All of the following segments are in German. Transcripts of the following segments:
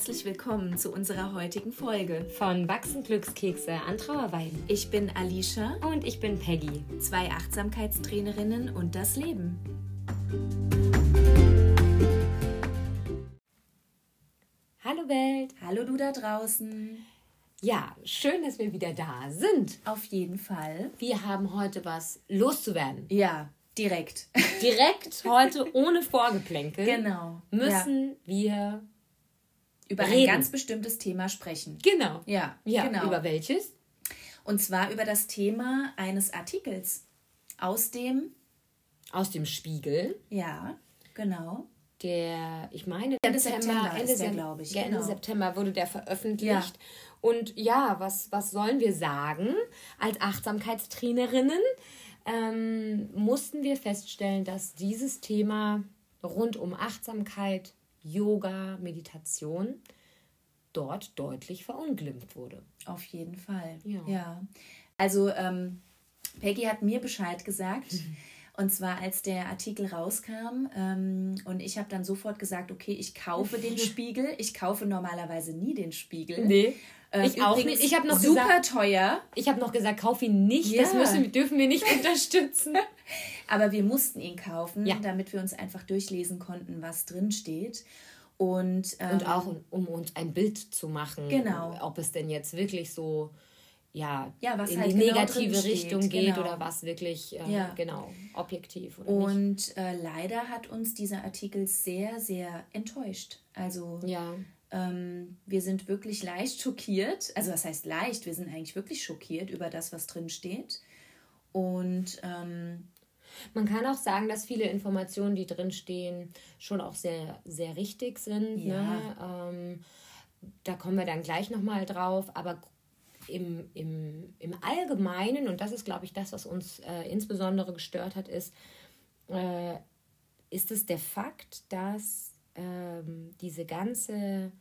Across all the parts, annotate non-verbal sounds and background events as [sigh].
herzlich willkommen zu unserer heutigen Folge von Wachsen Glückskekse an Trauerweiden. Ich bin Alicia und ich bin Peggy, zwei Achtsamkeitstrainerinnen und das Leben. Hallo Welt. Hallo du da draußen. Ja, schön, dass wir wieder da sind. Auf jeden Fall. Wir haben heute was loszuwerden. Ja, direkt. Direkt heute ohne Vorgeplänkel. [laughs] Genau. Müssen ja. wir über reden. ein ganz bestimmtes Thema sprechen. Genau. Ja, ja. Genau. Über welches? Und zwar über das Thema eines Artikels aus dem aus dem Spiegel. Ja, genau. Der, ich meine, Ende September, Ende, Ende, glaube ich. Ende genau. September wurde der veröffentlicht. Ja. Und ja, was, was sollen wir sagen? Als Achtsamkeitstrainerinnen ähm, mussten wir feststellen, dass dieses Thema rund um Achtsamkeit, Yoga, Meditation dort deutlich verunglimpft wurde. Auf jeden Fall. Ja. ja. Also ähm, Peggy hat mir Bescheid gesagt. Und zwar als der Artikel rauskam ähm, und ich habe dann sofort gesagt, okay, ich kaufe den [laughs] Spiegel. Ich kaufe normalerweise nie den Spiegel. Nee. Ähm, ich auch nicht. Ich habe noch super gesagt, teuer. Ich habe noch gesagt, kauf ihn nicht. Ja. Das müssen, dürfen wir nicht [laughs] unterstützen. Aber wir mussten ihn kaufen, ja. damit wir uns einfach durchlesen konnten, was drin steht. Und, ähm, und auch um, uns ein Bild zu machen, genau. ob es denn jetzt wirklich so ja, ja was in halt die genau negative Richtung geht genau. oder was wirklich äh, ja. genau objektiv oder und äh, leider hat uns dieser Artikel sehr sehr enttäuscht also ja ähm, wir sind wirklich leicht schockiert also was heißt leicht wir sind eigentlich wirklich schockiert über das was drin steht und ähm, man kann auch sagen, dass viele Informationen, die drin stehen, schon auch sehr, sehr richtig sind. Ja. Ne? Ähm, da kommen wir dann gleich nochmal drauf. Aber im, im, im Allgemeinen, und das ist, glaube ich, das, was uns äh, insbesondere gestört hat, ist, äh, ist es der Fakt, dass ähm, diese ganze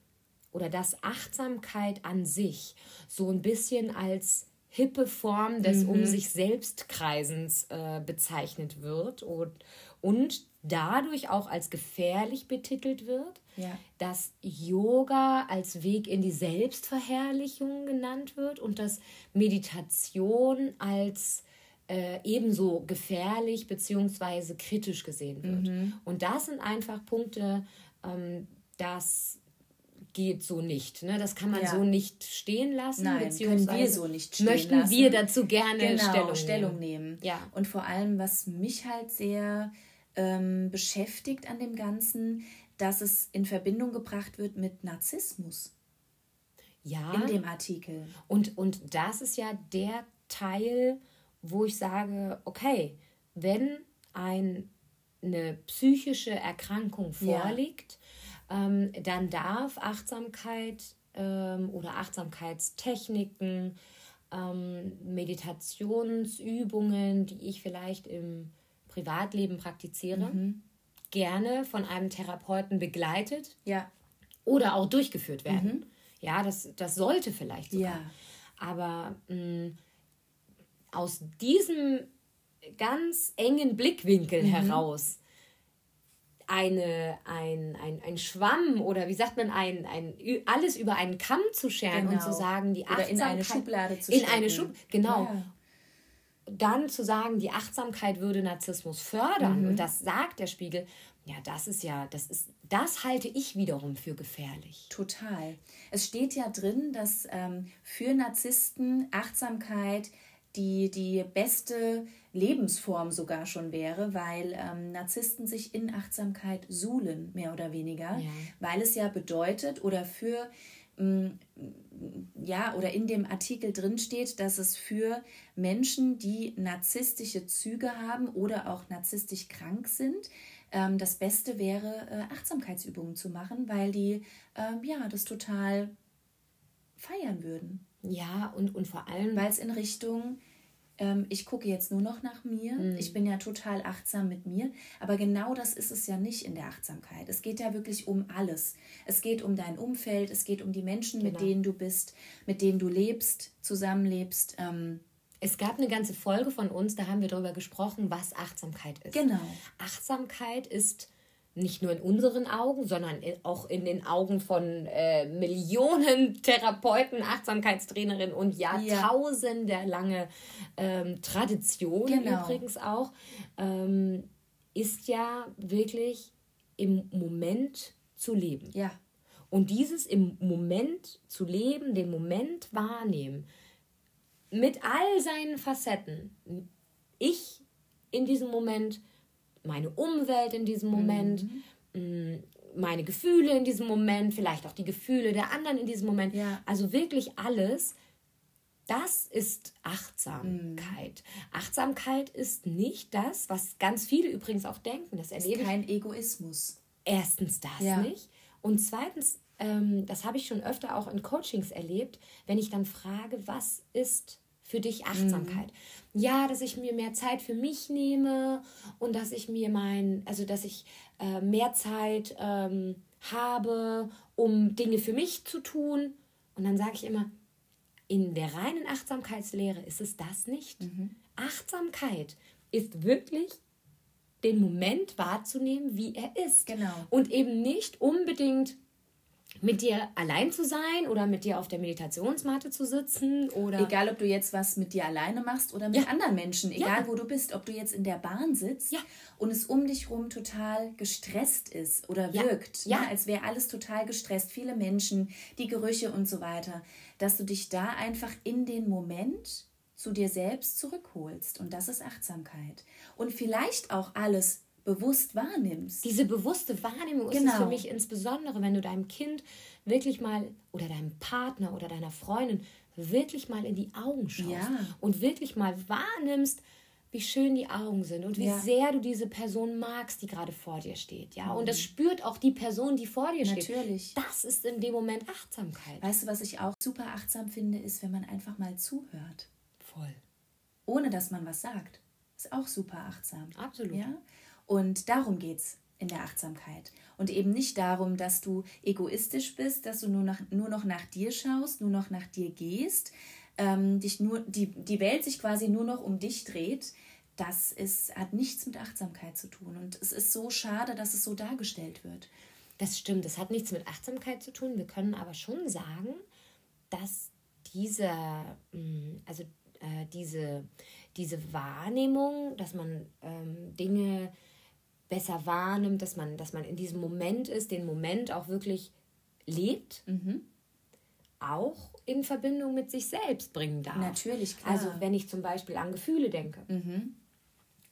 oder dass Achtsamkeit an sich so ein bisschen als hippe Form des Mhm. um sich selbst Kreisens äh, bezeichnet wird und, und dadurch auch als gefährlich betitelt wird, ja. dass Yoga als Weg in die Selbstverherrlichung genannt wird und dass Meditation als äh, ebenso gefährlich bzw. kritisch gesehen wird. Mhm. Und das sind einfach Punkte, ähm, das geht so nicht. Ne? Das kann man Ja. so nicht stehen lassen. Nein, können beziehungsweise wir so nicht stehen möchten lassen. wir dazu gerne genau, Stellung, Stellung nehmen. nehmen. Ja. Und vor allem, was mich halt sehr ähm, beschäftigt an dem Ganzen, dass es in Verbindung gebracht wird mit Narzissmus Ja. in dem Artikel. Und, und das ist ja der Teil, wo ich sage, okay, wenn ein, eine psychische Erkrankung Ja. Ähm, dann darf Achtsamkeit ähm, oder Achtsamkeitstechniken, ähm, Meditationsübungen, die ich vielleicht im Privatleben praktiziere, Mhm. gerne von einem Therapeuten begleitet Ja, oder auch durchgeführt werden. Ja, das, das sollte vielleicht sogar. Ja. Aber mh, aus diesem ganz engen Blickwinkel heraus eine, ein, ein, ein Schwamm oder wie sagt man, ein, ein, alles über einen Kamm zu scheren und Genau. zu sagen, die Oder Achtsamkeit. in eine Schublade zu In stecken. eine Schub, genau. Ja. Dann zu sagen, die Achtsamkeit würde Narzissmus fördern Mhm. und das sagt der Spiegel, ja, das ist ja, das ist, das halte ich wiederum für gefährlich. Total. Es steht ja drin, dass ähm, für Narzissten Achtsamkeit die, die beste Lebensform sogar schon wäre, weil ähm, Narzissten sich in Achtsamkeit suhlen, mehr oder weniger, Ja. weil es ja bedeutet oder für mm, ja, oder in dem Artikel drin steht, dass es für Menschen, die narzisstische Züge haben oder auch narzisstisch krank sind, ähm, das Beste wäre, äh, Achtsamkeitsübungen zu machen, weil die ähm, ja das total feiern würden. Ja, und, und vor allem, Weil es in Richtung, ähm, ich gucke jetzt nur noch nach mir, Mhm. ich bin ja total achtsam mit mir, aber genau das ist es ja nicht in der Achtsamkeit. Es geht ja wirklich um alles. Es geht um dein Umfeld, es geht um die Menschen, mit Genau. denen du bist, mit denen du lebst, zusammenlebst. Ähm, Es gab eine ganze Folge von uns, da haben wir darüber gesprochen, was Achtsamkeit ist. Genau. Achtsamkeit ist nicht nur in unseren Augen, sondern auch in den Augen von äh, Millionen [laughs] Therapeuten, Achtsamkeitstrainerinnen und jahrtausendelange ähm, Tradition genau. übrigens auch, ähm, ist ja wirklich im Moment zu leben. Ja. Und dieses im Moment zu leben, den Moment wahrnehmen, mit all seinen Facetten, ich in diesem Moment, meine Umwelt in diesem Moment, mhm. Mm, meine Gefühle in diesem Moment, vielleicht auch die Gefühle der anderen in diesem Moment. Ja. Also wirklich alles. Das ist Achtsamkeit. Mhm. Achtsamkeit ist nicht das, was ganz viele übrigens auch denken. Das erlebe ist kein Egoismus. Erstens das ja. nicht. Und zweitens, ähm, das habe ich schon öfter auch in Coachings erlebt, wenn ich dann frage, was ist für dich Achtsamkeit? Mhm. Ja, dass ich mir mehr Zeit für mich nehme und dass ich mir mein, also dass ich äh, mehr Zeit ähm, habe, um Dinge für mich zu tun. Und dann sage ich immer, in der reinen Achtsamkeitslehre ist es das nicht. Mhm. Achtsamkeit ist wirklich den Moment wahrzunehmen, wie er ist. Genau. Und eben nicht unbedingt mit dir allein zu sein oder mit dir auf der Meditationsmatte zu sitzen oder egal ob du jetzt was mit dir alleine machst oder mit ja. anderen Menschen, egal ja. wo du bist, ob du jetzt in der Bahn sitzt ja. und es um dich rum total gestresst ist oder wirkt, ja. Ne, als wäre alles total gestresst, viele Menschen, die Gerüche und so weiter, dass du dich da einfach in den Moment zu dir selbst zurückholst und das ist Achtsamkeit und vielleicht auch alles bewusst wahrnimmst. Diese bewusste Wahrnehmung genau. ist es für mich insbesondere, wenn du deinem Kind wirklich mal oder deinem Partner oder deiner Freundin wirklich mal in die Augen schaust ja. und wirklich mal wahrnimmst, wie schön die Augen sind und wie ja. sehr du diese Person magst, die gerade vor dir steht, ja. Mhm. Und das spürt auch die Person, die vor dir Natürlich. steht. Natürlich. Das ist in dem Moment Achtsamkeit. Weißt du, was ich auch super achtsam finde, ist, wenn man einfach mal zuhört. Voll. Ohne dass man was sagt. Ist auch super achtsam. Absolut. Ja? Und darum geht es in der Achtsamkeit. Und eben nicht darum, dass du egoistisch bist, dass du nur, nach, nur noch nach dir schaust, nur noch nach dir gehst, ähm, dich nur, die, die Welt sich quasi nur noch um dich dreht. Das ist, hat nichts mit Achtsamkeit zu tun. Und es ist so schade, dass es so dargestellt wird. Das stimmt, das hat nichts mit Achtsamkeit zu tun. Wir können aber schon sagen, dass diese, mm, also äh, diese, diese Wahrnehmung, dass man ähm, Dinge besser wahrnimmt, dass man, dass man in diesem Moment ist, den Moment auch wirklich lebt, mhm. auch in Verbindung mit sich selbst bringen darf. Natürlich, klar. Also wenn ich zum Beispiel an Gefühle denke, mhm.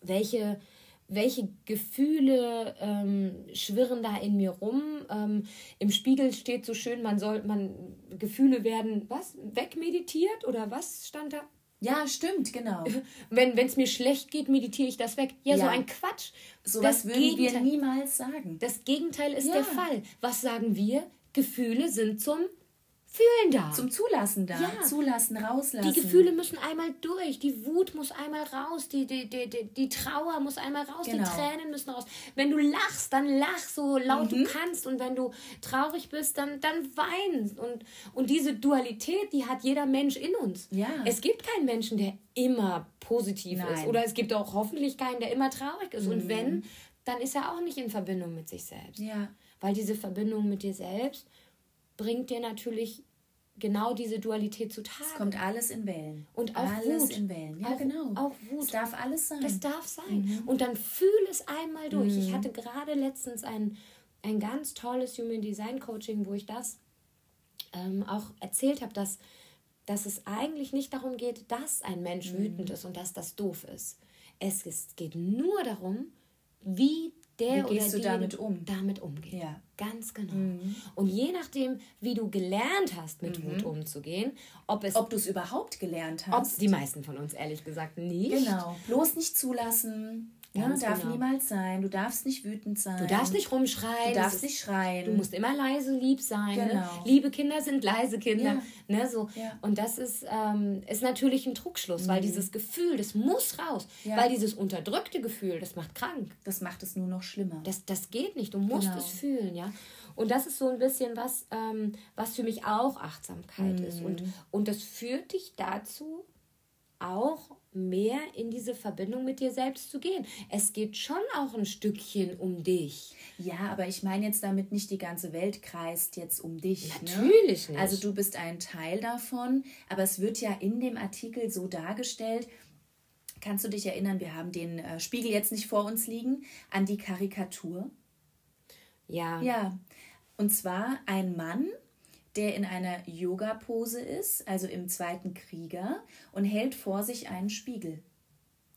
welche, welche Gefühle ähm, schwirren da in mir rum? Ähm, Im Spiegel steht so schön, man soll, man Gefühle werden, was, wegmeditiert oder was stand da? Ja, stimmt, genau. [laughs] Wenn es mir schlecht geht, meditiere ich das weg. Ja, ja. so ein Quatsch. So was würden Gegenteil, wir niemals sagen. Das Gegenteil ist ja. der Fall. Was sagen wir? Gefühle sind zum Fühlen da. Zum Zulassen da. Ja. Zulassen, rauslassen. Die Gefühle müssen einmal durch. Die Wut muss einmal raus. Die, die, die, die, die Trauer muss einmal raus. Genau. Die Tränen müssen raus. Wenn du lachst, dann lach so laut mhm. du kannst. Und wenn du traurig bist, dann, dann wein. Und, und diese Dualität, die hat jeder Mensch in uns. Ja. Es gibt keinen Menschen, der immer positiv Nein. ist. Oder es gibt auch hoffentlich keinen, der immer traurig ist. Mhm. Und wenn, dann ist er auch nicht in Verbindung mit sich selbst. Ja. Weil diese Verbindung mit dir selbst bringt dir natürlich genau diese Dualität zutage. Es kommt alles in Wellen. Und auch alles Wut. in Wellen. Ja, auch, genau. Auch Wut. Es darf alles sein. Das darf sein. Mhm. Und dann fühl es einmal durch. Mhm. Ich hatte gerade letztens ein, ein ganz tolles Human Design Coaching, wo ich das ähm, auch erzählt habe, dass, dass es eigentlich nicht darum geht, dass ein Mensch mhm. wütend ist und dass das doof ist. Es ist, geht nur darum, wie der wie gehst oder du damit um? Damit umgeht. Ja. Ganz genau. Mhm. Und je nachdem, wie du gelernt hast, mit mhm. Wut umzugehen, ob es. Ob du es überhaupt gelernt hast. Ob die meisten von uns ehrlich gesagt nicht. Genau. Bloß nicht zulassen. Ja, darf genau. niemals sein. Du darfst nicht wütend sein. Du darfst nicht rumschreien. Du darfst nicht schreien. Du musst immer leise lieb sein. Ne? Genau. Ne? Liebe Kinder sind leise Kinder. Ja. Ne, so. Ja. Und das ist, ähm, ist natürlich ein Trugschluss, mhm. weil dieses Gefühl, das muss raus. Weil dieses unterdrückte Gefühl, das macht krank. Das macht es nur noch schlimmer. Das, das geht nicht. Du musst genau. es fühlen. ja. Und das ist so ein bisschen was, ähm, was für mich auch Achtsamkeit mhm. ist. Und, und das führt dich dazu, auch mehr in diese Verbindung mit dir selbst zu gehen. Es geht schon auch ein Stückchen um dich. Ja, aber ich meine jetzt damit nicht, die ganze Welt kreist jetzt um dich. Ne? Natürlich ne? nicht. Also du bist ein Teil davon, aber es wird ja in dem Artikel so dargestellt, Kannst du dich erinnern, wir haben den äh, Spiegel jetzt nicht vor uns liegen, an die Karikatur? Ja. Ja. Und zwar ein Mann, der in einer Yoga-Pose ist, also im zweiten Krieger, und hält vor sich einen Spiegel.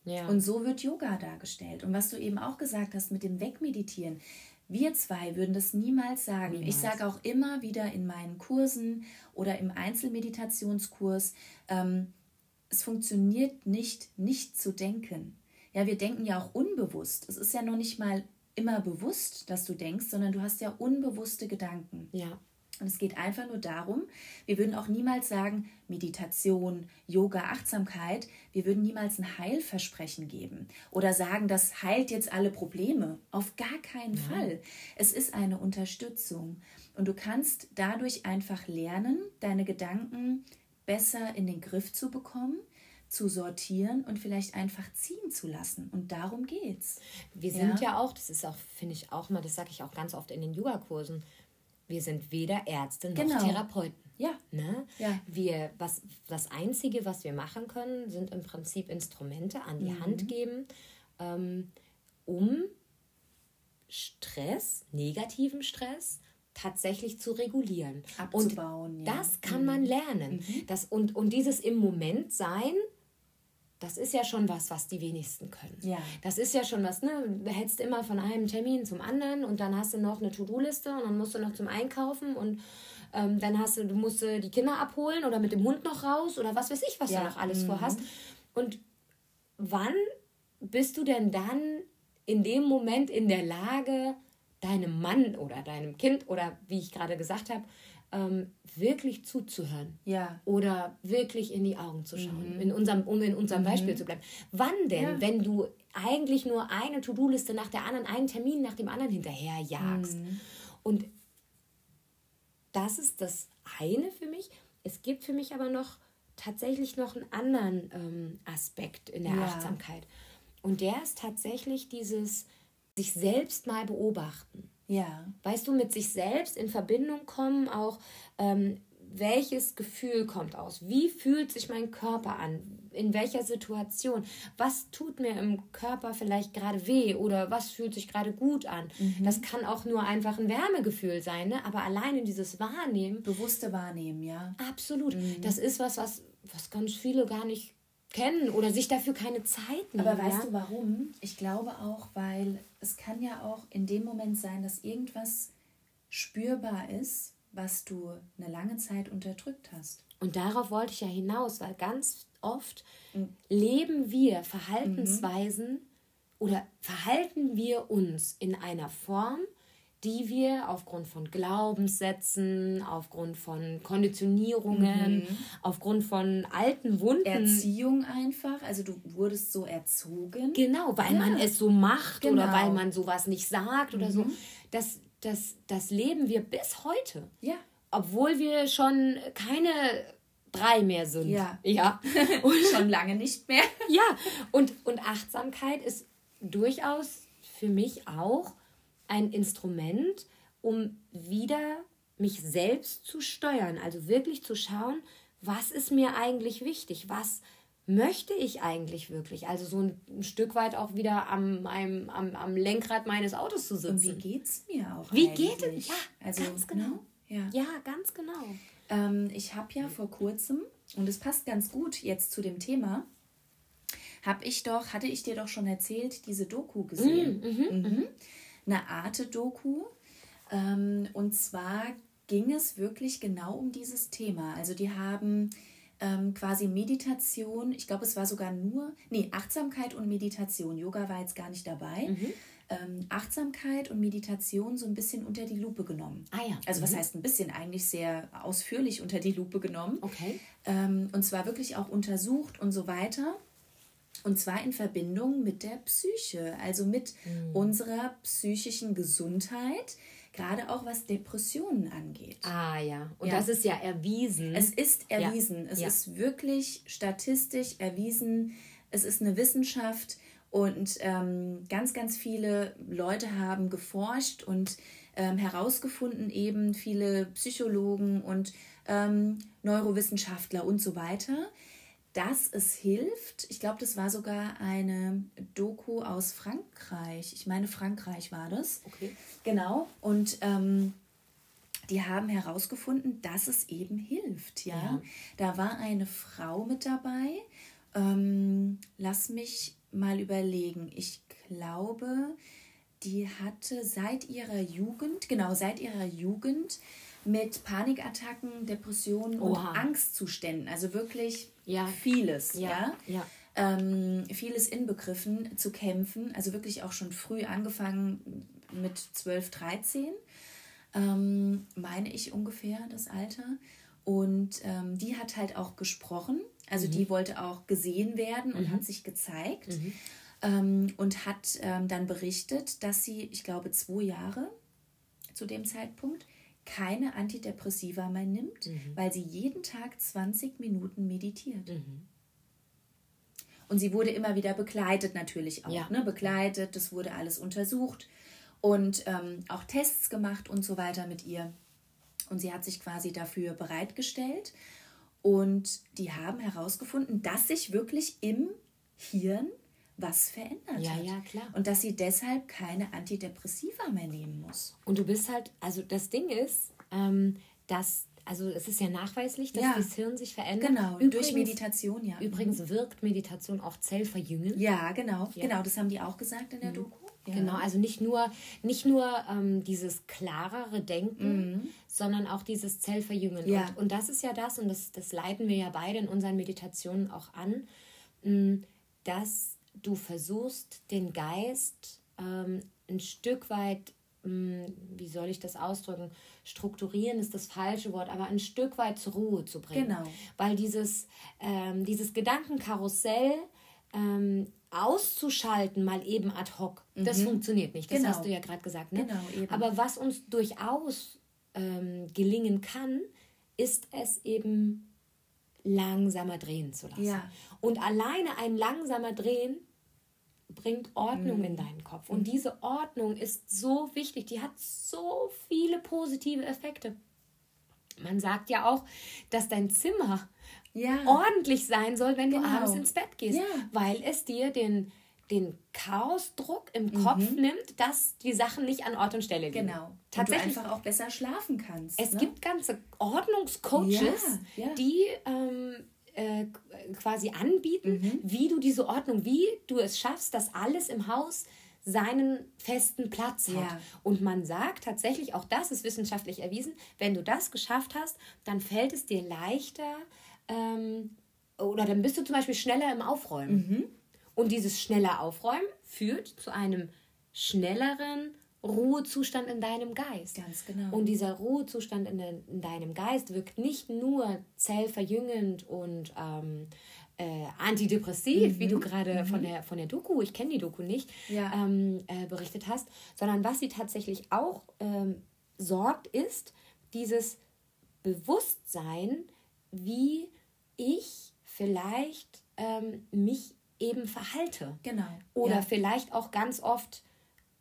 Ja. Und so wird Yoga dargestellt. Und was du eben auch gesagt hast mit dem Wegmeditieren, wir zwei würden das niemals sagen. Niemals. Ich sage auch immer wieder in meinen Kursen oder im Einzelmeditationskurs, ähm, es funktioniert nicht, nicht zu denken. Ja, wir denken ja auch unbewusst. Es ist ja noch nicht mal immer bewusst, dass du denkst, sondern du hast ja unbewusste Gedanken. Ja. Und es geht einfach nur darum, wir würden auch niemals sagen, Meditation, Yoga, Achtsamkeit, wir würden niemals ein Heilversprechen geben oder sagen, das heilt jetzt alle Probleme. Auf gar keinen ja. Fall. Es ist eine Unterstützung. Und du kannst dadurch einfach lernen, deine Gedanken besser in den Griff zu bekommen zu sortieren und vielleicht einfach ziehen zu lassen. Und darum geht's. Wir sind ja, ja auch, das ist auch, finde ich auch mal, das sage ich auch ganz oft in den Yogakursen, wir sind weder Ärzte noch genau. Therapeuten. Ja. Ne? ja. Wir, was, das Einzige, was wir machen können, sind im Prinzip Instrumente an die mhm. Hand geben, ähm, um Stress, negativen Stress, tatsächlich zu regulieren. Abzubauen, und ja. das kann mhm. man lernen. Mhm. Das, und, und dieses im Moment sein, das ist ja schon was, was die wenigsten können. Ja. Das ist ja schon was, ne? Du hetzt immer von einem Termin zum anderen und dann hast du noch eine To-Do-Liste und dann musst du noch zum Einkaufen und ähm, dann hast du, du musst die Kinder abholen oder mit dem Hund noch raus oder was weiß ich, was ja. du noch alles mhm. vorhast. Und wann bist du denn dann in dem Moment in der Lage, deinem Mann oder deinem Kind oder wie ich gerade gesagt habe, ähm, wirklich zuzuhören. Ja. Oder wirklich in die Augen zu schauen, mhm. in unserem, um in unserem mhm. Beispiel zu bleiben. Wann denn, ja. wenn du eigentlich nur eine To-Do-Liste nach der anderen, einen Termin nach dem anderen hinterherjagst? Mhm. Und das ist das eine für mich. Es gibt für mich aber noch tatsächlich noch einen anderen ähm, Aspekt in der ja. Achtsamkeit. Und der ist tatsächlich dieses sich selbst mal beobachten. Ja. Weißt du, mit sich selbst in Verbindung kommen, auch ähm, welches Gefühl kommt aus? Wie fühlt sich mein Körper an? In welcher Situation? Was tut mir im Körper vielleicht gerade weh oder was fühlt sich gerade gut an? Mhm. Das kann auch nur einfach ein Wärmegefühl sein, ne? aber alleine dieses Wahrnehmen. Bewusste Wahrnehmen, ja. Absolut. Mhm. Das ist was, was, was ganz viele gar nicht kennen oder sich dafür keine Zeit nehmen. Aber weißt ja? du warum? Ich glaube auch, weil es kann ja auch in dem Moment sein, dass irgendwas spürbar ist, was du eine lange Zeit unterdrückt hast. Und darauf wollte ich ja hinaus, weil ganz oft mhm. leben wir Verhaltensweisen mhm. oder verhalten wir uns in einer Form, die wir aufgrund von Glaubenssätzen, aufgrund von Konditionierungen, mhm. aufgrund von alten Wunden. Erziehung einfach, also du wurdest so erzogen. Genau, weil ja. man es so macht genau. oder weil man sowas nicht sagt mhm. oder so. Mhm. Das, das, das leben wir bis heute. Ja. Obwohl wir schon keine drei mehr sind. Ja. Ja. [laughs] Und schon lange nicht mehr. ja. Und, und Achtsamkeit ist durchaus für mich auch ein Instrument, um wieder mich selbst zu steuern. Also wirklich zu schauen, was ist mir eigentlich wichtig? Was möchte ich eigentlich wirklich? Also so ein, ein Stück weit auch wieder am, am, am, am, Lenkrad meines Autos zu sitzen. Und wie geht es mir auch? Wie eigentlich? geht es? Ja, also, ganz genau. Ne? Ja. ja, ganz genau. Ähm, ich habe ja vor kurzem, und es passt ganz gut jetzt zu dem Thema, habe ich doch, hatte ich dir doch schon erzählt, diese Doku gesehen. Mm, mhm, mhm eine Arte-Doku. Ähm, und zwar ging es wirklich genau um dieses Thema. Also die haben ähm, quasi Meditation, ich glaube, es war sogar nur, nee, Achtsamkeit und Meditation. Yoga war jetzt gar nicht dabei. Mhm. Ähm, Achtsamkeit und Meditation so ein bisschen unter die Lupe genommen. Ah ja. Also mhm. was heißt ein bisschen? Eigentlich sehr ausführlich unter die Lupe genommen. Okay. Ähm, und zwar wirklich auch untersucht und so weiter. Und zwar in Verbindung mit der Psyche, also mit mhm. unserer psychischen Gesundheit, gerade auch was Depressionen angeht. Ah ja, und ja. das ist ja erwiesen. Es ist erwiesen. Ja. Es ja. ist wirklich statistisch erwiesen. Es ist eine Wissenschaft und ähm, ganz, ganz viele Leute haben geforscht und ähm, herausgefunden, eben viele Psychologen und ähm, Neurowissenschaftler und so weiter, dass es hilft. Ich glaube, das war sogar eine Doku aus Frankreich. Ich meine, Frankreich war das. Okay. Genau. Und ähm, die haben herausgefunden, dass es eben hilft. Ja? ja. Da war eine Frau mit dabei. Ähm, lass mich mal überlegen. Ich glaube, die hatte seit ihrer Jugend, genau, seit ihrer Jugend mit Panikattacken, Depressionen Oha. und Angstzuständen, also wirklich ja. vieles, ja, ja? Ähm, vieles inbegriffen zu kämpfen, also wirklich auch schon früh angefangen mit 12, 13, ähm, meine ich ungefähr das Alter. Und ähm, die hat halt auch gesprochen, also mhm. die wollte auch gesehen werden und mhm. hat sich gezeigt. Mhm ähm, und hat ähm, dann berichtet, dass sie, ich glaube, zwei Jahre zu dem Zeitpunkt keine Antidepressiva mehr nimmt, mhm. weil sie jeden Tag 20 Minuten meditiert. Mhm. Und sie wurde immer wieder begleitet natürlich auch, ja. ne? begleitet, das wurde alles untersucht und ähm, auch Tests gemacht und so weiter mit ihr. Und sie hat sich quasi dafür bereitgestellt. Und die haben herausgefunden, dass sich wirklich im Hirn was verändert ja, hat. Ja, klar. Und dass sie deshalb keine Antidepressiva mehr nehmen muss. Und du bist halt, also das Ding ist, ähm, dass also es ist ja nachweislich, dass ja. das Hirn sich verändert. Genau, übrigens, durch Meditation, ja. Übrigens mhm. wirkt Meditation auch zellverjüngend. Ja, genau, ja. genau, das haben die auch gesagt in der mhm. Doku. Ja. Genau, also nicht nur, nicht nur ähm, dieses klarere Denken, mhm. sondern auch dieses Zellverjüngen. Ja. Und, und das ist ja das, und das, das leiten wir ja beide in unseren Meditationen auch an, mm, dass du versuchst, den Geist ähm, ein Stück weit, mh, hm, wie soll ich das ausdrücken, strukturieren ist das falsche Wort, aber ein Stück weit zur Ruhe zu bringen. Genau. Weil dieses, ähm, dieses Gedankenkarussell ähm, auszuschalten, mal eben ad hoc, mhm. das funktioniert nicht. Das genau. hast du ja gerade gesagt. Ne? Genau, eben. Aber was uns durchaus ähm, gelingen kann, ist es eben langsamer drehen zu lassen. Ja. Und alleine ein langsamer Drehen bringt Ordnung mhm. in deinen Kopf. Und diese Ordnung ist so wichtig. Die hat so viele positive Effekte. Man sagt ja auch, dass dein Zimmer ja. ordentlich sein soll, wenn genau. du abends ins Bett gehst, ja. weil es dir den, den Chaosdruck im Kopf mhm. nimmt, dass die Sachen nicht an Ort und Stelle liegen. Genau. Tatsächlich. Und du einfach auch besser schlafen kannst. Es ne? gibt ganze Ordnungscoaches, ja. die ähm, äh, quasi anbieten, mhm. wie du diese Ordnung, wie du es schaffst, dass alles im Haus seinen festen Platz hat. Ja. Und man sagt tatsächlich, auch das ist wissenschaftlich erwiesen, wenn du das geschafft hast, dann fällt es dir leichter ähm, oder dann bist du zum Beispiel schneller im Aufräumen. Mhm. Und dieses schneller Aufräumen führt zu einem schnelleren Ruhezustand in deinem Geist. Ganz genau. Und dieser Ruhezustand in, de, in deinem Geist wirkt nicht nur zellverjüngend und ähm, äh, antidepressiv, mhm. wie du gerade mhm. von, der, von der Doku, ich kenne die Doku nicht, ja. ähm, äh, berichtet hast, sondern was sie tatsächlich auch ähm, sorgt, ist dieses Bewusstsein, wie ich vielleicht ähm, mich eben verhalte. Genau. Oder ja. vielleicht auch ganz oft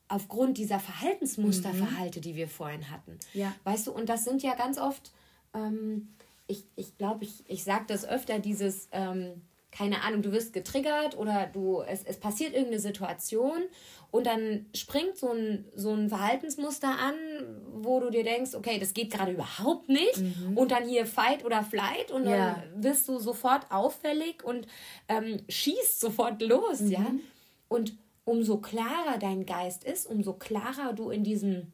aufgrund dieser Verhaltensmuster mhm. verhalte, die wir vorhin hatten. Ja. Weißt du, und das sind ja ganz oft, ähm, ich glaube, ich, glaub, ich, ich sage das öfter, dieses, ähm, keine Ahnung, du wirst getriggert oder du, es, es passiert irgendeine Situation und dann springt so ein, so ein Verhaltensmuster an, wo du dir denkst, okay, das geht gerade überhaupt nicht mhm. und dann hier Fight oder Flight und dann ja. wirst du sofort auffällig und ähm, schießt sofort los, mhm. ja. Und umso klarer dein Geist ist, umso klarer du in diesem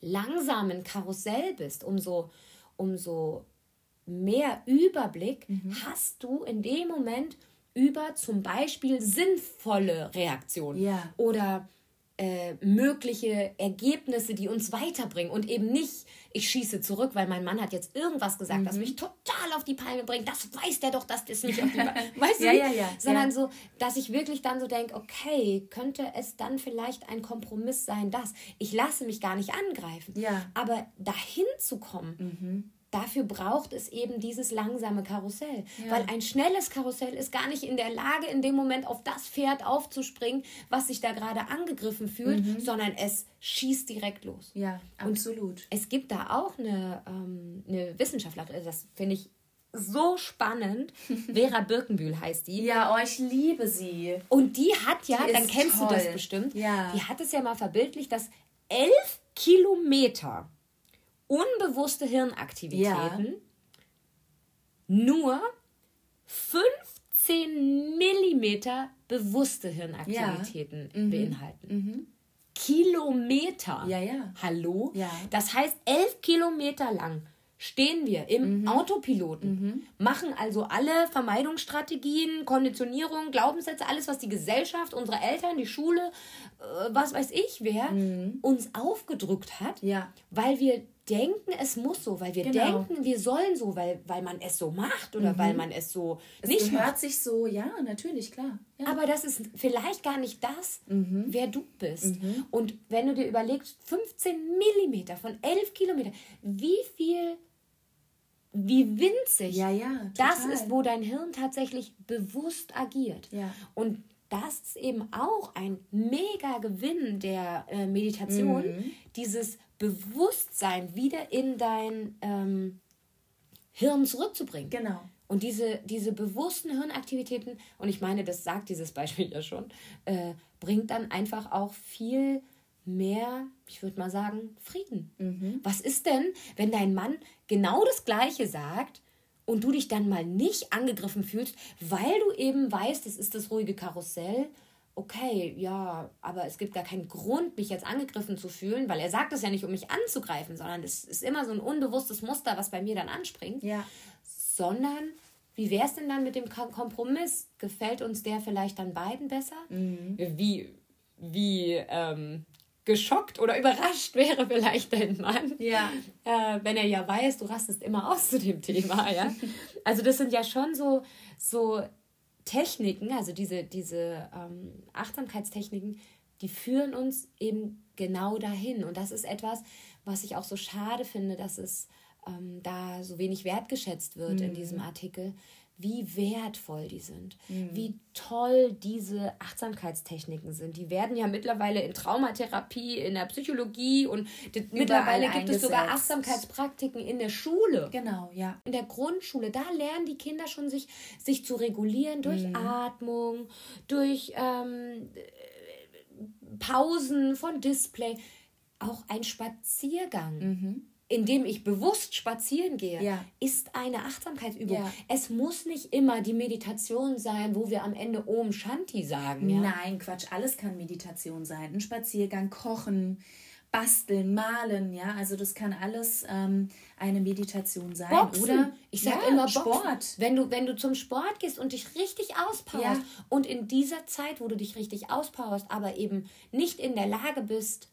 langsamen Karussell bist, umso, umso mehr Überblick mhm. hast du in dem Moment über zum Beispiel sinnvolle Reaktionen ja. oder äh, mögliche Ergebnisse, die uns weiterbringen und eben nicht, ich schieße zurück, weil mein Mann hat jetzt irgendwas gesagt, mhm. das mich total auf die Palme bringt. Das weiß der doch, dass das nicht auf die Palme, [laughs] weißt du? ja, ja, ja, Sondern so, dass ich wirklich dann so denke, okay, könnte es dann vielleicht ein Kompromiss sein, dass ich lasse mich gar nicht angreifen, ja. aber dahin zu kommen. Mhm dafür braucht es eben dieses langsame Karussell. Ja. Weil ein schnelles Karussell ist gar nicht in der Lage, in dem Moment auf das Pferd aufzuspringen, was sich da gerade angegriffen fühlt, mhm. sondern es schießt direkt los. Ja, absolut. Und es gibt da auch eine, ähm, eine Wissenschaftlerin, das finde ich so spannend. [laughs] Vera Birkenbühl heißt die. Ja, oh, ich liebe sie. Und die hat ja, die dann kennst toll. du das bestimmt, ja. die hat es ja mal verbildlicht, dass elf Kilometer unbewusste Hirnaktivitäten ja. nur 15 Millimeter bewusste Hirnaktivitäten ja. mhm. beinhalten. Mhm. Kilometer. Ja, ja. Hallo? Ja. Das heißt, elf Kilometer lang stehen wir im mhm. Autopiloten, mhm. machen also alle Vermeidungsstrategien, Konditionierung, Glaubenssätze, alles, was die Gesellschaft, unsere Eltern, die Schule, äh, was weiß ich wer, mhm. uns aufgedrückt hat, ja. weil wir denken, es muss so, weil wir genau. denken, wir sollen so, weil, weil man es so macht oder mhm. weil man es so es nicht gehört macht. sich so, ja, natürlich, klar. Ja. Aber das ist vielleicht gar nicht das, mhm. wer du bist. Mhm. Und wenn du dir überlegst, 15 Millimeter von 11 Kilometern, wie viel, wie winzig ja, ja, das ist, wo dein Hirn tatsächlich bewusst agiert. Ja. Und das ist eben auch ein mega Gewinn der äh, Meditation, mhm. dieses Bewusstsein wieder in dein ähm, Hirn zurückzubringen. Genau. Und diese, diese bewussten Hirnaktivitäten, und ich meine, das sagt dieses Beispiel ja schon, äh, bringt dann einfach auch viel mehr, ich würde mal sagen, Frieden. Mhm. Was ist denn, wenn dein Mann genau das Gleiche sagt und du dich dann mal nicht angegriffen fühlst, weil du eben weißt, es ist das ruhige Karussell okay, ja, aber es gibt gar keinen Grund, mich jetzt angegriffen zu fühlen, weil er sagt es ja nicht, um mich anzugreifen, sondern es ist immer so ein unbewusstes Muster, was bei mir dann anspringt. Ja. Sondern, wie wäre es denn dann mit dem Kompromiss? Gefällt uns der vielleicht dann beiden besser? Mhm. Wie, wie ähm, geschockt oder [laughs] überrascht wäre vielleicht dein Mann, ja. äh, wenn er ja weiß, du rastest immer aus zu dem Thema. Ja? [laughs] Also das sind ja schon so, so Techniken, also diese, diese ähm, Achtsamkeitstechniken, die führen uns eben genau dahin. Und das ist etwas, was ich auch so schade finde, dass es ähm, da so wenig wertgeschätzt wird mhm. in diesem Artikel, wie wertvoll die sind, mhm. wie toll diese Achtsamkeitstechniken sind. Die werden ja mittlerweile in Traumatherapie, in der Psychologie und mittlerweile gibt es sogar Achtsamkeitspraktiken in der Schule. Genau, ja. In der Grundschule, da lernen die Kinder schon sich, sich zu regulieren durch mhm. Atmung, durch ähm, Pausen von Display. Auch ein Spaziergang. Mhm indem ich bewusst spazieren gehe, ja. ist eine Achtsamkeitsübung. Ja. Es muss nicht immer die Meditation sein, wo wir am Ende Om Shanti sagen. Ja? Nein, Quatsch, alles kann Meditation sein. Ein Spaziergang, kochen, basteln, malen, ja, also das kann alles ähm, eine Meditation sein. Boxen. Oder ich sage immer Boxen. Sport. Wenn du, wenn du zum Sport gehst und dich richtig auspowerst und in dieser Zeit, wo du dich richtig auspowerst, aber eben nicht in der Lage bist,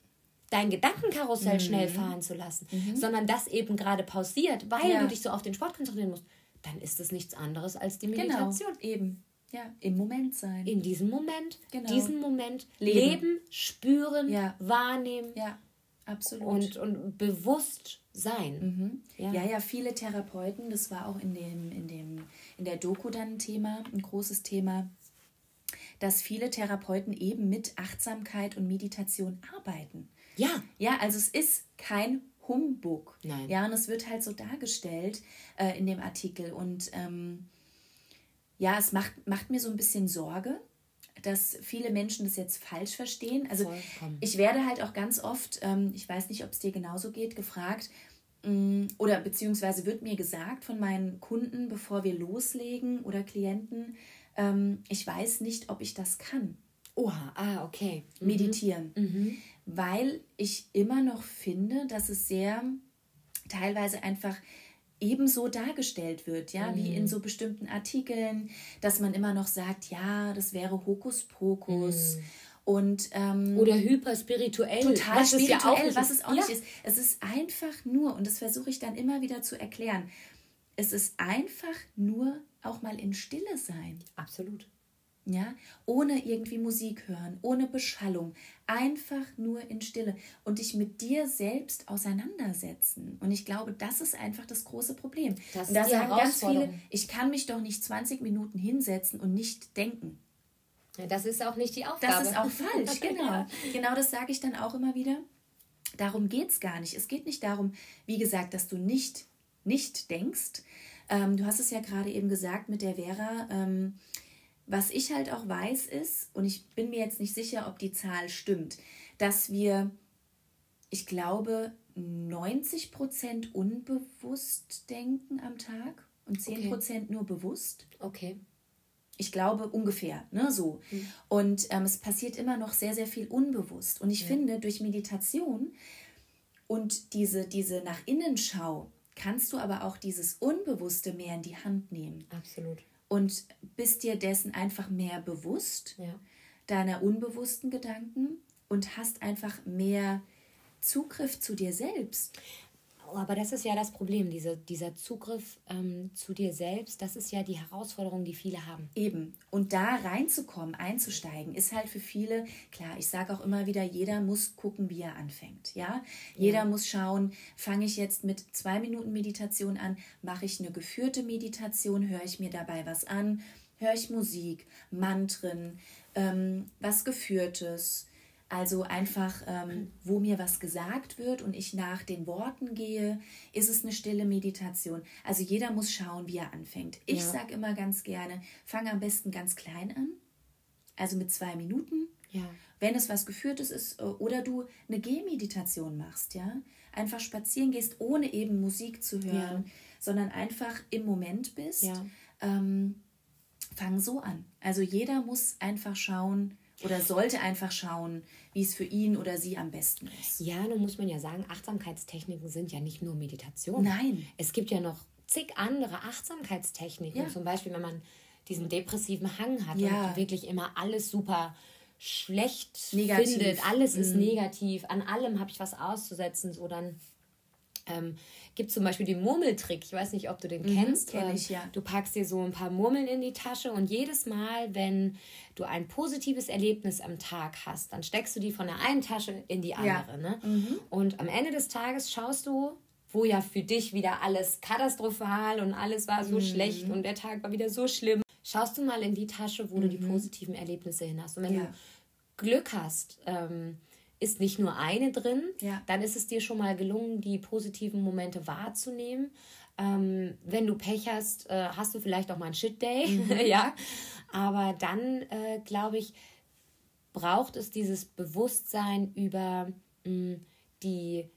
dein Gedankenkarussell mhm. schnell fahren zu lassen, mhm. sondern das eben gerade pausiert, weil ja. du dich so auf den Sport konzentrieren musst, dann ist es nichts anderes als die genau, Meditation. Genau, eben. Ja, im Moment sein. In diesem Moment, genau. diesen Moment leben, leben spüren, ja. wahrnehmen. Ja, absolut. Und, und bewusst sein. Mhm. Ja. ja. ja, viele Therapeuten, das war auch in, dem, in, dem, in der Doku dann ein Thema, ein großes Thema, dass viele Therapeuten eben mit Achtsamkeit und Meditation arbeiten. Ja. Ja, also es ist kein Humbug. Nein. Ja, und es wird halt so dargestellt äh, in dem Artikel. Und ähm, ja, es macht, macht mir so ein bisschen Sorge, dass viele Menschen das jetzt falsch verstehen. Also Vollkommen. ich werde halt auch ganz oft, ähm, ich weiß nicht, ob es dir genauso geht, gefragt, mh, mm, oder beziehungsweise wird mir gesagt von meinen Kunden, bevor wir loslegen oder Klienten, ähm, ich weiß nicht, ob ich das kann. Oha, ah, okay. Mhm. Meditieren. Mhm. Weil ich immer noch finde, dass es sehr teilweise einfach ebenso dargestellt wird, ja, mhm. wie in so bestimmten Artikeln, dass man immer noch sagt, ja, das wäre Hokuspokus. Mhm. Und, ähm, Oder hyperspirituell. Total was spirituell, es ja was es auch ja. nicht ist. Es ist einfach nur, und das versuche ich dann immer wieder zu erklären, es ist einfach nur auch mal in Stille sein. Absolut. Ja, ohne irgendwie Musik hören, ohne Beschallung, einfach nur in Stille und dich mit dir selbst auseinandersetzen. Und ich glaube, das ist einfach das große Problem. Das und da sagen ganz viele, ich kann mich doch nicht 20 Minuten hinsetzen und nicht denken. Ja, das ist auch nicht die Aufgabe. Das ist auch falsch, [laughs] genau. Genau das sage ich dann auch immer wieder. Darum geht es gar nicht. Es geht nicht darum, wie gesagt, dass du nicht, nicht denkst. Ähm, du hast es ja gerade eben gesagt mit der Vera. Ähm, was ich halt auch weiß ist, und ich bin mir jetzt nicht sicher, ob die Zahl stimmt, dass wir, ich glaube, 90 Prozent unbewusst denken am Tag und 10 Prozent okay. nur bewusst. Okay. Ich glaube ungefähr, ne, so. Mhm. Und ähm, es passiert immer noch sehr, sehr viel unbewusst. Und ich ja. finde, durch Meditation und diese, diese nach innen Schau kannst du aber auch dieses Unbewusste mehr in die Hand nehmen. Absolut und bist dir dessen einfach mehr bewusst, ja. deiner unbewussten Gedanken und hast einfach mehr Zugriff zu dir selbst. Aber das ist ja das Problem, diese, dieser Zugriff ähm, zu dir selbst, das ist ja die Herausforderung, die viele haben. Eben. Und da reinzukommen, einzusteigen, ist halt für viele, klar, ich sage auch immer wieder, jeder muss gucken, wie er anfängt. Ja? Jeder ja. muss schauen, fange ich jetzt mit zwei Minuten Meditation an, mache ich eine geführte Meditation, höre ich mir dabei was an, höre ich Musik, Mantren, ähm, was Geführtes also einfach, ähm, wo mir was gesagt wird und ich nach den Worten gehe, ist es eine stille Meditation. Also jeder muss schauen, wie er anfängt. Ich ja. sage immer ganz gerne, fange am besten ganz klein an, also mit zwei Minuten. Ja. Wenn es was Geführtes ist äh, oder du eine Gehmeditation machst, ja, einfach spazieren gehst, ohne eben Musik zu hören, ja. sondern einfach im Moment bist, ja. ähm, fang so an. Also jeder muss einfach schauen, oder sollte einfach schauen, wie es für ihn oder sie am besten ist. Ja, nun muss man ja sagen, Achtsamkeitstechniken sind ja nicht nur Meditation. Nein. Es gibt ja noch zig andere Achtsamkeitstechniken. Ja. Zum Beispiel, wenn man diesen depressiven Hang hat ja. und wirklich immer alles super schlecht negativ. findet, alles mhm. ist negativ, an allem habe ich was auszusetzen, so dann ähm, gibt zum Beispiel den Murmeltrick. Ich weiß nicht, ob du den mhm, kennst. Kenn ich, ja. Du packst dir so ein paar Murmeln in die Tasche und jedes Mal, wenn du ein positives Erlebnis am Tag hast, dann steckst du die von der einen Tasche in die andere. Ja. Ne? Mhm. Und am Ende des Tages schaust du, wo ja für dich wieder alles katastrophal und alles war so mhm. schlecht und der Tag war wieder so schlimm. Schaust du mal in die Tasche, wo du die mhm. positiven Erlebnisse hin hast. Und wenn ja. du Glück hast, ähm, ist nicht nur eine drin, ja. dann ist es dir schon mal gelungen, die positiven Momente wahrzunehmen. Ähm, wenn du Pech hast, äh, hast du vielleicht auch mal einen Shit-Day, mhm. [laughs] ja. Aber dann, äh, glaube ich, braucht es dieses Bewusstsein über mh, mm, die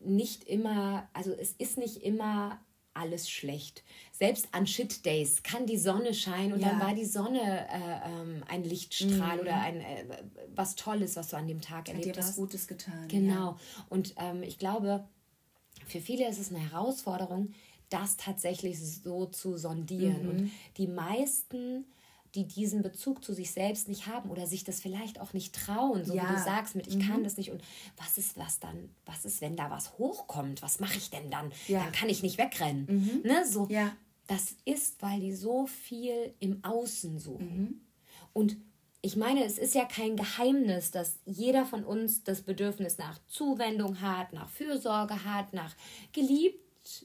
nicht immer, also es ist nicht immer alles schlecht. Selbst an Shit Days kann die Sonne scheinen und ja. dann war die Sonne äh, ähm, ein Lichtstrahl mhm. oder ein äh, was Tolles, was du an dem Tag Hat erlebt dir hast. was Gutes getan. Genau. Ja. Und ähm, ich glaube, für viele ist es eine Herausforderung, das tatsächlich so zu sondieren. Mhm. Und die meisten die diesen Bezug zu sich selbst nicht haben oder sich das vielleicht auch nicht trauen, so ja. wie du sagst, mit ich mhm. kann das nicht und was ist was dann, was ist, wenn da was hochkommt, was mache ich denn dann? Ja. Dann kann ich nicht wegrennen. Mhm. Ne? So, ja. Das ist, weil die so viel im Außen suchen. Mhm. Und ich meine, es ist ja kein Geheimnis, dass jeder von uns das Bedürfnis nach Zuwendung hat, nach Fürsorge hat, nach geliebt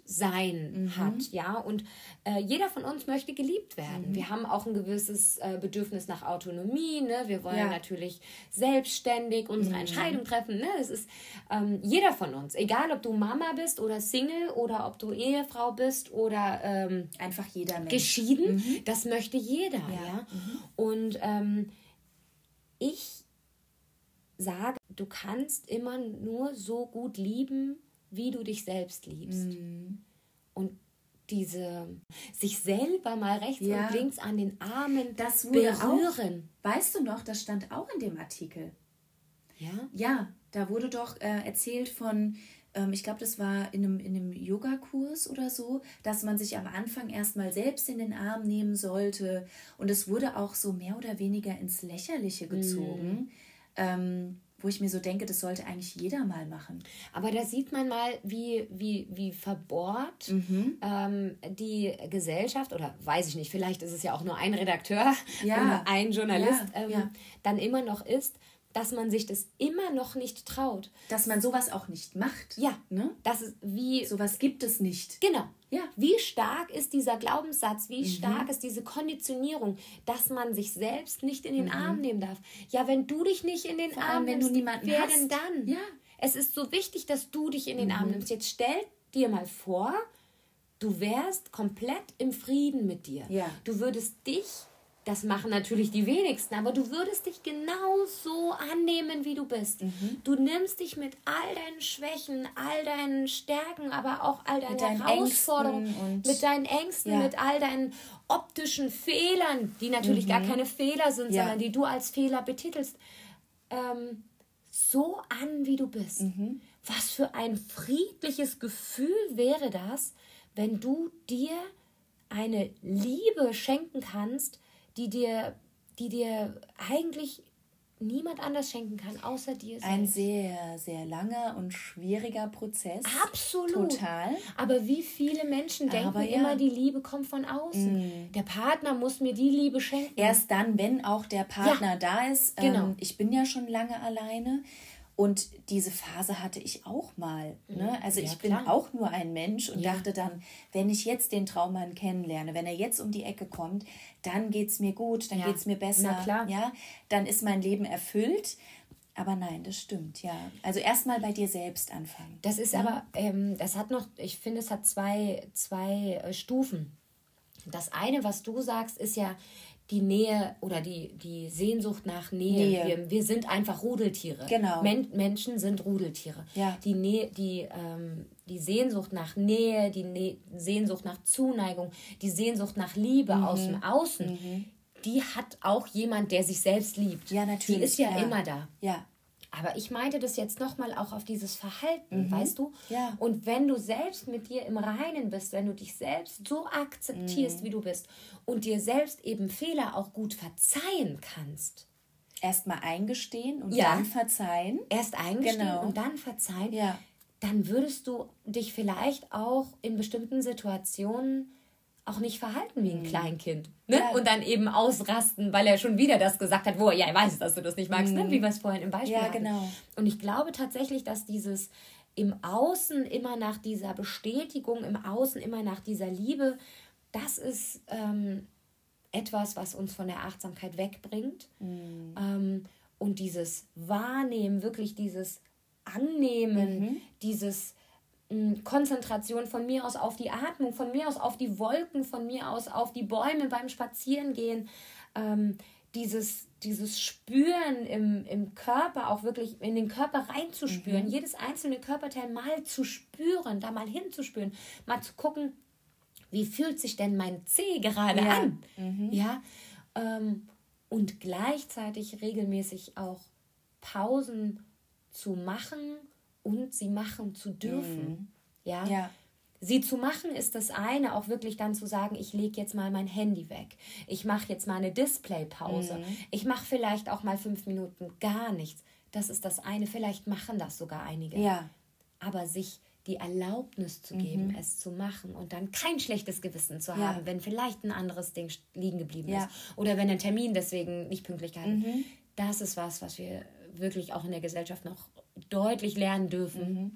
sein mhm. hat, ja. Und äh, jeder von uns möchte geliebt werden. Mhm. Wir haben auch ein gewisses äh, Bedürfnis nach Autonomie, ne? Wir wollen ja. natürlich selbstständig unsere mhm. Entscheidung treffen, ne? Das ist ähm, jeder von uns, egal ob du Mama bist oder Single oder ob du Ehefrau bist oder ähm, einfach jeder Mensch. geschieden, mhm. das möchte jeder, ja. ja? Mhm. Und ähm, ich sage, du kannst immer nur so gut lieben, wie du dich selbst liebst. Mhm. Und diese sich selber mal rechts ja. und links an den Armen das berühren. Auch, weißt du noch, das stand auch in dem Artikel. Ja? Ja, da wurde doch äh, erzählt von, ähm, ich glaube, das war in einem, in einem Yogakurs oder so, dass man sich am Anfang erstmal selbst in den Arm nehmen sollte. Und es wurde auch so mehr oder weniger ins Lächerliche gezogen. Mhm ähm, wo ich mir so denke, das sollte eigentlich jeder mal machen. Aber da sieht man mal, wie, wie, wie verbohrt mhm. ähm, die Gesellschaft, oder weiß ich nicht, vielleicht ist es ja auch nur ein Redakteur ja. ein Journalist, ja. Ähm, ja. dann immer noch ist, dass man sich das immer noch nicht traut. Dass man sowas auch nicht macht. Ja. Ne? Das ist wie. Sowas gibt es nicht. Genau. Ja. Wie stark ist dieser Glaubenssatz, wie mhm. stark ist diese Konditionierung, dass man sich selbst nicht in den mhm. Arm nehmen darf? Ja, wenn du dich nicht in den Vor Arm allem, nimmst, wenn du niemanden wer hast. denn dann? Ja. Es ist so wichtig, dass du dich in den mhm. Arm nimmst. Jetzt stell dir mal vor, du wärst komplett im Frieden mit dir. Ja. Du würdest dich das machen natürlich die wenigsten, aber du würdest dich genau so annehmen, wie du bist. Mhm. Du nimmst dich mit all deinen Schwächen, all deinen Stärken, aber auch all deinen, deinen Herausforderungen, mit deinen Ängsten, ja. mit all deinen optischen Fehlern, die natürlich mhm. gar keine Fehler sind, ja. sondern die du als Fehler betitelst, ähm, so an, wie du bist. Mhm. Was für ein friedliches Gefühl wäre das, wenn du dir eine Liebe schenken kannst, die dir, die dir eigentlich niemand anders schenken kann, außer dir selbst. Ein sehr, sehr langer und schwieriger Prozess. Absolut. Total. Aber wie viele Menschen denken ja. immer, die Liebe kommt von außen. Mm. Der Partner muss mir die Liebe schenken. Erst dann, wenn auch der Partner ja. da ist. Genau. Ähm, ich bin ja schon lange alleine. Und diese Phase hatte ich auch mal. Ne? Mhm. Also ja, ich bin klar. auch nur ein Mensch und ja. dachte dann, wenn ich jetzt den Traummann kennenlerne, wenn er jetzt um die Ecke kommt, dann geht es mir gut, dann ja. geht es mir besser. Ja? Dann ist mein Leben erfüllt. Aber nein, das stimmt, ja. Also erstmal bei dir selbst anfangen. Das ist aber, ähm, das hat noch, ich finde, es hat zwei, zwei äh, Stufen. Das eine, was du sagst, ist ja, die Nähe oder die, die Sehnsucht nach Nähe. Nähe. Wir, wir sind einfach Rudeltiere. Genau. Men Menschen sind Rudeltiere. Ja. Die, Nähe, die, ähm, die Sehnsucht nach Nähe, die Nä Sehnsucht nach Zuneigung, die Sehnsucht nach Liebe mhm. aus dem Außen, mhm. die hat auch jemand, der sich selbst liebt. Ja, natürlich. Die ist ja, ja. immer da. Ja. Aber ich meinte das jetzt nochmal auch auf dieses Verhalten, mhm. weißt du? Ja. Und wenn du selbst mit dir im Reinen bist, wenn du dich selbst so akzeptierst, mhm. wie du bist und dir selbst eben Fehler auch gut verzeihen kannst. Erstmal eingestehen und ja. dann verzeihen. Erst eingestehen genau. und dann verzeihen. Ja. Dann würdest du dich vielleicht auch in bestimmten Situationen auch nicht verhalten wie ein mhm. Kleinkind. Ne? Ja. Und dann eben ausrasten, weil er schon wieder das gesagt hat, wo er ja weiß, dass du das nicht magst, ne? mhm. ne? wie wir es vorhin im Beispiel ja, hatten. genau. Und ich glaube tatsächlich, dass dieses im Außen immer nach dieser Bestätigung, im Außen immer nach dieser Liebe, das ist ähm, etwas, was uns von der Achtsamkeit wegbringt. Mhm. Ähm, und dieses Wahrnehmen, wirklich dieses Annehmen, mhm. dieses Konzentration von mir aus auf die Atmung, von mir aus auf die Wolken, von mir aus auf die Bäume beim Spazierengehen. Ähm, dieses, dieses Spüren im, im Körper, auch wirklich in den Körper reinzuspüren, mhm. jedes einzelne Körperteil mal zu spüren, da mal hinzuspüren, mal zu gucken, wie fühlt sich denn mein Zeh gerade ja. an? Mhm. Ja. Ähm, und gleichzeitig regelmäßig auch Pausen zu machen und sie machen zu dürfen. Mhm. Ja? ja. Sie zu machen ist das eine, auch wirklich dann zu sagen, ich lege jetzt mal mein Handy weg. Ich mache jetzt mal eine Displaypause. Mhm. Ich mache vielleicht auch mal fünf Minuten gar nichts. Das ist das eine. Vielleicht machen das sogar einige. Ja. Aber sich die Erlaubnis zu geben, mhm. es zu machen und dann kein schlechtes Gewissen zu haben, wenn vielleicht ein anderes Ding liegen geblieben ja. ist oder wenn ein Termin deswegen nicht pünktlich gehalten. Mhm. Das ist was, was wir wirklich auch in der Gesellschaft noch deutlich lernen dürfen. Mhm.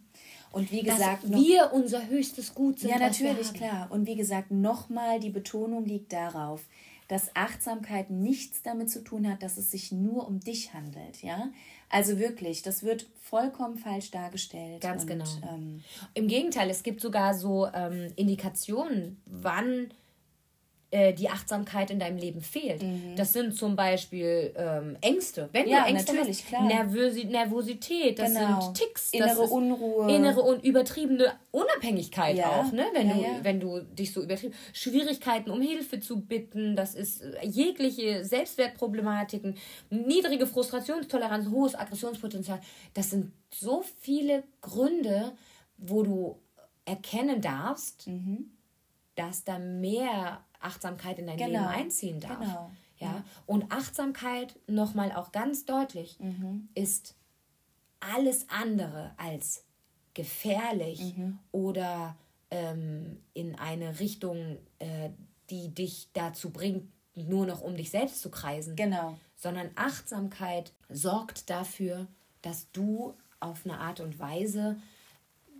Und wie gesagt, dass wir unser höchstes Gut sind. Ja, natürlich, klar. Und wie gesagt, nochmal die Betonung liegt darauf, dass Achtsamkeit nichts damit zu tun hat, dass es sich nur um dich handelt, ja? Also wirklich, das wird vollkommen falsch dargestellt. Ganz und, genau. Ähm, Im Gegenteil, es gibt sogar so ähm, Indikationen, wann äh, die Achtsamkeit in deinem Leben fehlt. Mhm. Das sind zum Beispiel ähm, Ängste. Wenn ja, du Ängste natürlich, hast, klar. Nervösi Nervosität, das genau. sind Ticks. Innere Unruhe. Innere und übertriebene Unabhängigkeit ja. auch, ne? wenn, ja, du, wenn du dich so übertrieben... Schwierigkeiten, um Hilfe zu bitten, das ist äh, jegliche Selbstwertproblematiken, niedrige Frustrationstoleranz, hohes Aggressionspotenzial. Das sind so viele Gründe, wo du erkennen darfst, mhm. dass da mehr Achtsamkeit in dein genau. Leben einziehen darf. Genau. Ja? Und Achtsamkeit, nochmal auch ganz deutlich, Mhm. ist alles andere als gefährlich Mhm. oder ähm, in eine Richtung, äh, die dich dazu bringt, nur noch um dich selbst zu kreisen. Genau. Sondern Achtsamkeit sorgt dafür, dass du auf eine Art und Weise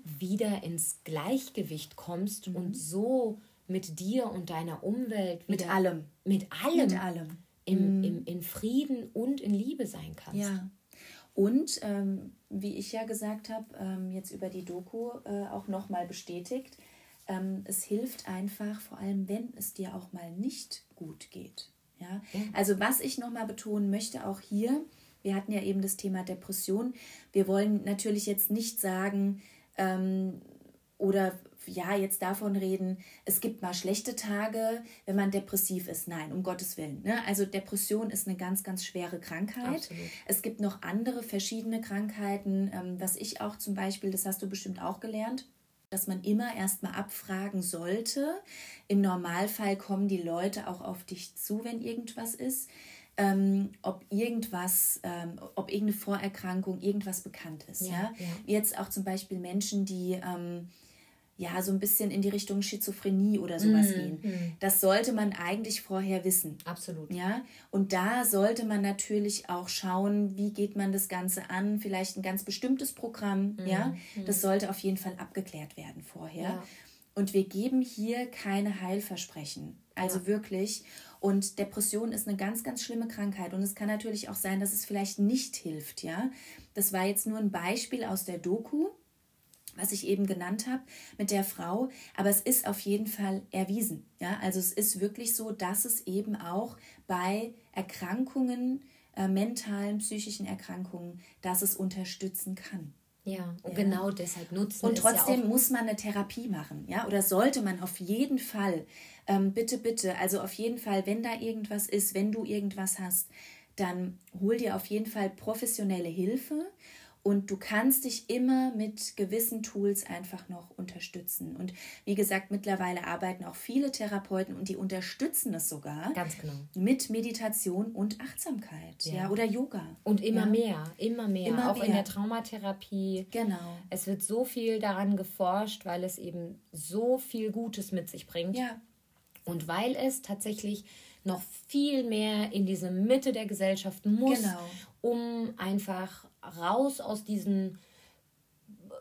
wieder ins Gleichgewicht kommst und so mit dir und deiner Umwelt Mit allem. mit allem, Mit allem. Im, im, in Frieden und in Liebe sein kannst. Ja. Und ähm, wie ich ja gesagt habe, ähm, jetzt über die Doku äh, auch nochmal bestätigt, ähm, es hilft einfach, vor allem wenn es dir auch mal nicht gut geht. Ja? Also was ich nochmal betonen möchte, auch hier, wir hatten ja eben das Thema Depression. Wir wollen natürlich jetzt nicht sagen, ähm, oder ja, jetzt davon reden, es gibt mal schlechte Tage, wenn man depressiv ist. Nein, um Gottes Willen. Ne? Also Depression ist eine ganz, ganz schwere Krankheit. Absolut. Es gibt noch andere verschiedene Krankheiten, ähm, was ich auch zum Beispiel, das hast du bestimmt auch gelernt, dass man immer erstmal abfragen sollte. Im Normalfall kommen die Leute auch auf dich zu, wenn irgendwas ist. Ähm, ob irgendwas, ähm, ob irgendeine Vorerkrankung, irgendwas bekannt ist. Ja, Ja, ja. Jetzt auch zum Beispiel Menschen, die ähm, ja so ein bisschen in die Richtung Schizophrenie oder sowas gehen. Das sollte man eigentlich vorher wissen. Absolut. Ja, und da sollte man natürlich auch schauen, wie geht man das Ganze an, vielleicht ein ganz bestimmtes Programm, ja, das sollte auf jeden Fall abgeklärt werden vorher. Ja. Und wir geben hier keine Heilversprechen, also wirklich. Und Depression ist eine ganz, ganz schlimme Krankheit und es kann natürlich auch sein, dass es vielleicht nicht hilft, ja. Das war jetzt nur ein Beispiel aus der Doku was ich eben genannt habe mit der Frau, aber es ist auf jeden Fall erwiesen. Ja? Also es ist wirklich so, dass es eben auch bei Erkrankungen, äh, mentalen, psychischen Erkrankungen, dass es unterstützen kann. Ja, und genau deshalb nutzen Und es ja trotzdem auch muss man eine Therapie machen, ja, oder sollte man auf jeden Fall, ähm, bitte, bitte, also auf jeden Fall, wenn da irgendwas ist, wenn du irgendwas hast, dann hol dir auf jeden Fall professionelle Hilfe und du kannst dich immer mit gewissen Tools einfach noch unterstützen. Und wie gesagt, mittlerweile arbeiten auch viele Therapeuten und die unterstützen es sogar ganz genau. mit Meditation und Achtsamkeit, ja, oder Yoga. Und immer ja. mehr, immer mehr. Immer auch in mehr. der Traumatherapie. Genau. Es wird so viel daran geforscht, weil es eben so viel Gutes mit sich bringt. Ja, Und weil es tatsächlich noch viel mehr in diese Mitte der Gesellschaft muss, Genau. um einfach raus aus diesem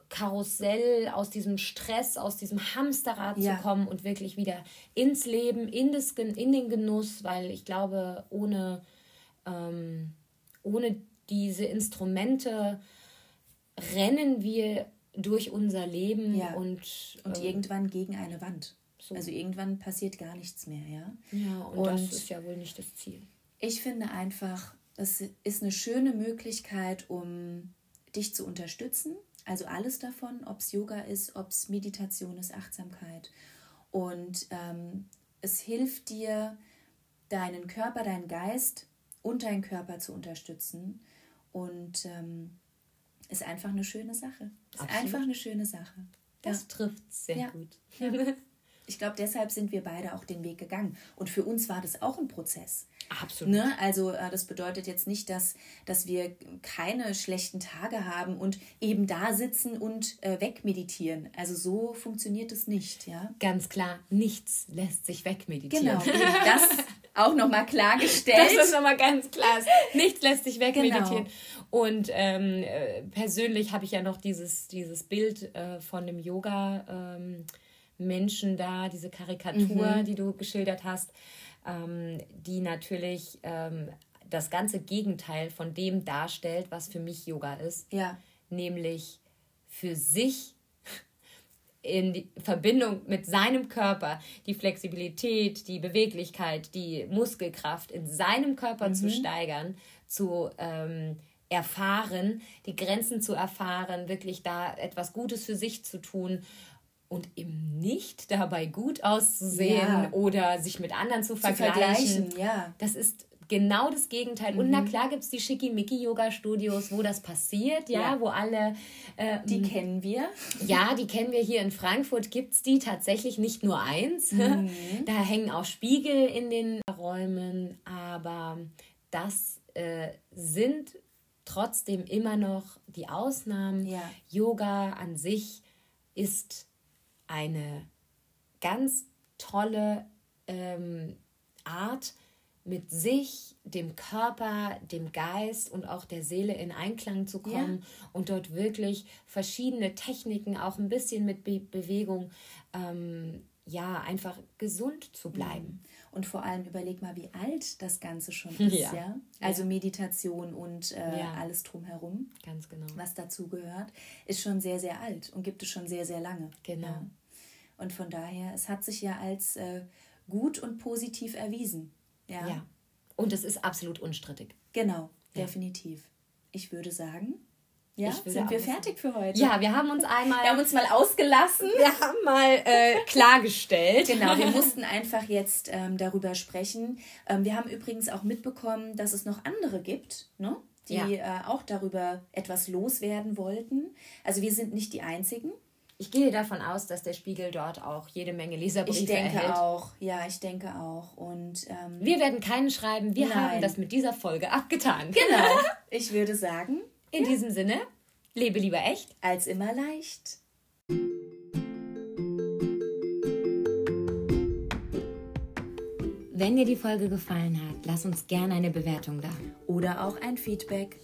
Karussell, aus diesem Stress, aus diesem Hamsterrad Ja. zu kommen und wirklich wieder ins Leben, in, das, in den Genuss, weil ich glaube, ohne, ähm, ohne diese Instrumente rennen wir durch unser Leben Ja. und, und ähm, irgendwann gegen eine Wand. So. Also irgendwann passiert gar nichts mehr, ja. ja, und, und- das ist ja wohl nicht das Ziel. Ich finde einfach, es ist eine schöne Möglichkeit, um dich zu unterstützen. Also alles davon, ob es Yoga ist, ob es Meditation ist, Achtsamkeit. Und ähm, es hilft dir, deinen Körper, deinen Geist und deinen Körper zu unterstützen. Und ähm, ist einfach eine schöne Sache. Ist Absolut. einfach eine schöne Sache. Das trifft sehr Ja. gut. [laughs] Ich glaube, deshalb sind wir beide auch den Weg gegangen. Und für uns war das auch ein Prozess. Absolut. Ne? Also äh, das bedeutet jetzt nicht, dass, dass wir keine schlechten Tage haben und eben da sitzen und äh, wegmeditieren. Also so funktioniert es nicht, ja. Ganz klar, nichts lässt sich wegmeditieren. Genau, das auch nochmal klargestellt. Das ist nochmal ganz klar. Nichts lässt sich wegmeditieren. Genau. Und ähm, äh, persönlich habe ich ja noch dieses, dieses Bild äh, von dem Yoga ähm, Menschen da, diese Karikatur, Mhm. die du geschildert hast, ähm, die natürlich ähm, das ganze Gegenteil von dem darstellt, was für mich Yoga ist. Ja, nämlich für sich [laughs] in Verbindung mit seinem Körper die Flexibilität, die Beweglichkeit, die Muskelkraft in seinem Körper zu steigern, zu ähm, erfahren, die Grenzen zu erfahren, wirklich da etwas Gutes für sich zu tun und eben nicht dabei gut auszusehen Ja. oder sich mit anderen zu zu vergleichen. vergleichen, ja. Das ist genau das Gegenteil. Und na klar gibt es die Schickimicki-Yoga-Studios, wo das passiert, ja, Ja. wo alle. Äh, Die kennen wir. ja, die kennen wir hier in Frankfurt, gibt es die tatsächlich nicht nur eins. [laughs] Da hängen auch Spiegel in den Räumen, aber das äh, sind trotzdem immer noch die Ausnahmen. Ja. Yoga an sich ist eine ganz tolle ähm, Art, mit sich, dem Körper, dem Geist und auch der Seele in Einklang zu kommen Ja. und dort wirklich verschiedene Techniken, auch ein bisschen mit Be Bewegung, ähm, ja, einfach gesund zu bleiben. Und vor allem überleg mal, wie alt das Ganze schon ist, [laughs] ja. Ja. Also Meditation und äh, Ja. alles drumherum, Ganz genau. was dazu gehört, ist schon sehr, sehr alt und gibt es schon sehr, sehr lange. Genau. Ja. Und von daher, es hat sich ja als äh, gut und positiv erwiesen. Ja, Ja. Und es ist absolut unstrittig. genau, definitiv. Ich würde sagen, ja, sind wir fertig für heute. Ja, wir haben uns einmal, Wir haben uns mal ausgelassen. wir haben mal äh, klargestellt. Genau, wir mussten einfach jetzt ähm, darüber sprechen. Ähm, wir haben übrigens auch mitbekommen, dass es noch andere gibt, ne? die Ja. äh, auch darüber etwas loswerden wollten. Also wir sind nicht die Einzigen. Ich gehe davon aus, dass der Spiegel dort auch jede Menge Leserbriefe Ich denke erhält. auch. Ja, ich denke auch. Und ähm, Wir werden keinen schreiben. Wir Nein. haben das mit dieser Folge abgetan. genau, [laughs] ich würde sagen, In diesem Sinne, lebe lieber echt. als immer leicht. Wenn dir die Folge gefallen hat, lass uns gerne eine Bewertung da. Oder auch ein Feedback.